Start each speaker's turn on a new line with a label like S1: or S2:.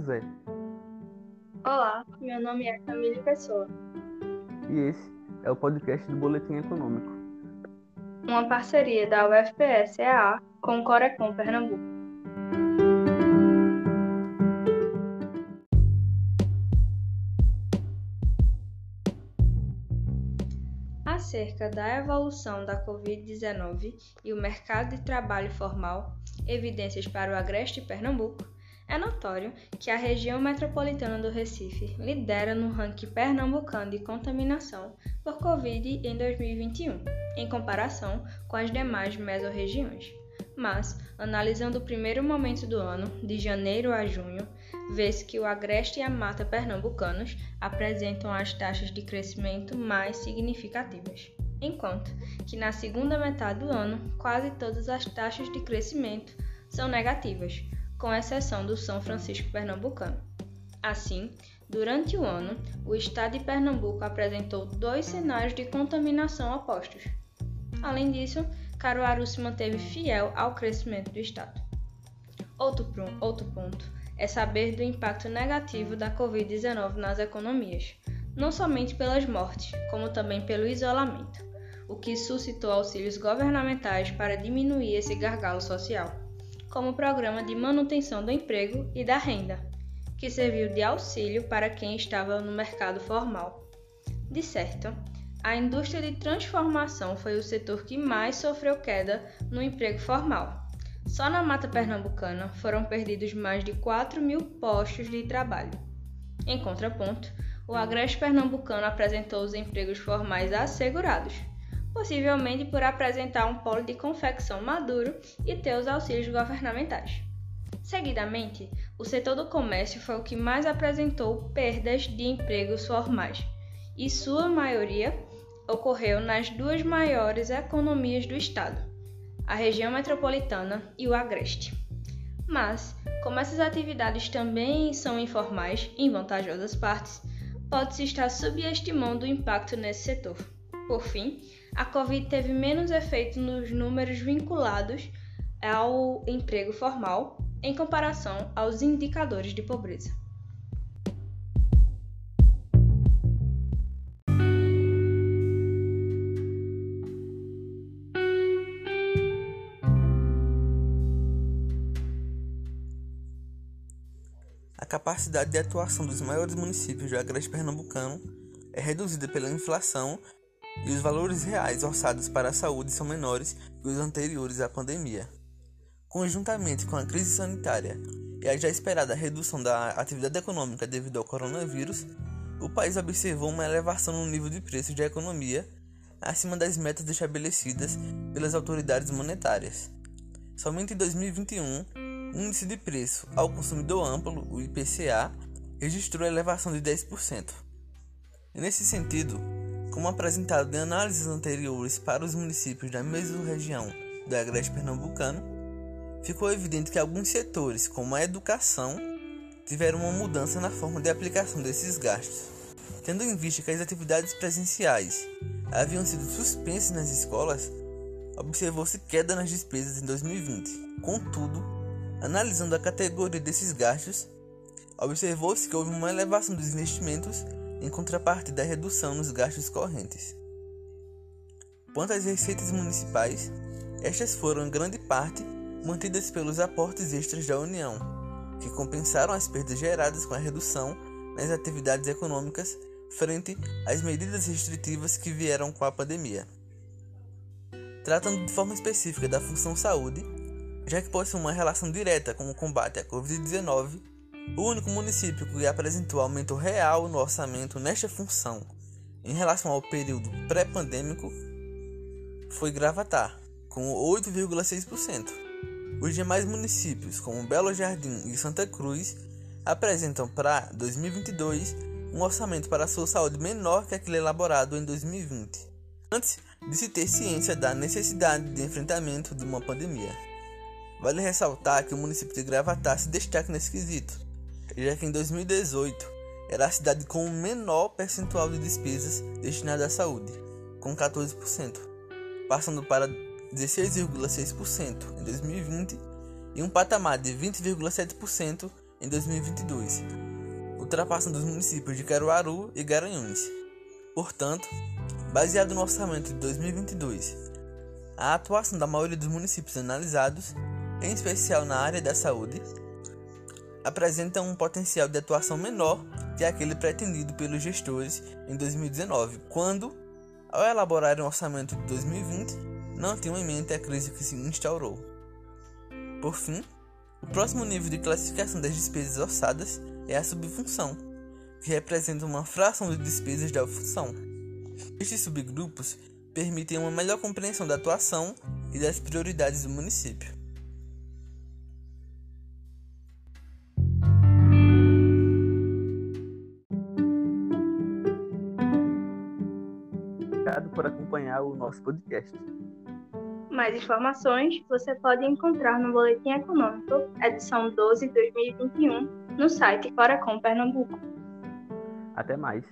S1: José.
S2: Olá, meu nome é Camille Pessoa.
S1: E esse é o podcast do Boletim Econômico.
S2: Uma parceria da UFPS-EA com o Corecon Pernambuco. Acerca da evolução da Covid-19 e o mercado de trabalho formal, evidências para o Agreste Pernambuco, é notório que a região metropolitana do Recife lidera no ranking pernambucano de contaminação por Covid em 2021, em comparação com as demais mesorregiões. Mas, analisando o primeiro momento do ano, de janeiro a junho, vê-se que o Agreste e a Mata pernambucanos apresentam as taxas de crescimento mais significativas, enquanto que na segunda metade do ano quase todas as taxas de crescimento são negativas, com exceção do São Francisco Pernambucano. Assim, durante o ano, o estado de Pernambuco apresentou dois cenários de contaminação opostos. Além disso, Caruaru se manteve fiel ao crescimento do estado. Outro, outro ponto é saber do impacto negativo da Covid-19 nas economias, não somente pelas mortes, como também pelo isolamento, o que suscitou auxílios governamentais para diminuir esse gargalo social como Programa de Manutenção do Emprego e da Renda, que serviu de auxílio para quem estava no mercado formal. De certo, a indústria de transformação foi o setor que mais sofreu queda no emprego formal. Só na Mata Pernambucana foram perdidos mais de 4 mil postos de trabalho. Em contraponto, o Agreste Pernambucano apresentou os empregos formais assegurados, possivelmente por apresentar um polo de confecção maduro e ter os auxílios governamentais. Seguidamente, o setor do comércio foi o que mais apresentou perdas de empregos formais, e sua maioria ocorreu nas duas maiores economias do estado, a região metropolitana e o agreste. Mas, como essas atividades também são informais em vantajosas partes, pode-se estar subestimando o impacto nesse setor. Por fim, a Covid teve menos efeito nos números vinculados ao emprego formal em comparação aos indicadores de pobreza.
S1: A capacidade de atuação dos maiores municípios do Agreste Pernambucano é reduzida pela inflação e os valores reais orçados para a saúde são menores que os anteriores à pandemia. Conjuntamente com a crise sanitária e a já esperada redução da atividade econômica devido ao coronavírus, o país observou uma elevação no nível de preços da economia acima das metas estabelecidas pelas autoridades monetárias. Somente em 2021, o índice de preço ao consumidor amplo, o IPCA, registrou elevação de 10%. nesse sentido, como apresentado em análises anteriores para os municípios da mesma região do Agreste Pernambucano, ficou evidente que alguns setores, como a educação, tiveram uma mudança na forma de aplicação desses gastos. Tendo em vista que as atividades presenciais haviam sido suspensas nas escolas, observou-se queda nas despesas em 2020. Contudo, analisando a categoria desses gastos, observou-se que houve uma elevação dos investimentos em contraparte da redução nos gastos correntes. Quanto às receitas municipais, estas foram em grande parte mantidas pelos aportes extras da União, que compensaram as perdas geradas com a redução nas atividades econômicas frente às medidas restritivas que vieram com a pandemia. Tratando de forma específica da função saúde, já que possui uma relação direta com o combate à Covid-19, o único município que apresentou aumento real no orçamento nesta função em relação ao período pré-pandêmico foi Gravatar, com 8,6%. Os demais municípios, como Belo Jardim e Santa Cruz, apresentam para 2022 um orçamento para a sua saúde menor que aquele elaborado em 2020, antes de se ter ciência da necessidade de enfrentamento de uma pandemia. Vale ressaltar que o município de Gravatar se destaca nesse quesito, já que em 2018 era a cidade com o menor percentual de despesas destinadas à saúde, com 14%, passando para 16,6% em 2020 e um patamar de 20,7% em 2022, ultrapassando os municípios de Caruaru e Garanhuns. Portanto, baseado no orçamento de 2022, a atuação da maioria dos municípios analisados, em especial na área da saúde, apresenta um potencial de atuação menor que aquele pretendido pelos gestores em 2019, quando, ao elaborar um orçamento de 2020, não tinham em mente a crise que se instaurou. Por fim, o próximo nível de classificação das despesas orçadas é a subfunção, que representa uma fração de despesas da função. Estes subgrupos permitem uma melhor compreensão da atuação e das prioridades do município. Obrigado por acompanhar o nosso podcast.
S2: Mais informações você pode encontrar no Boletim Econômico, edição 12 de 2021, no site Fora com Pernambuco.
S1: Até mais.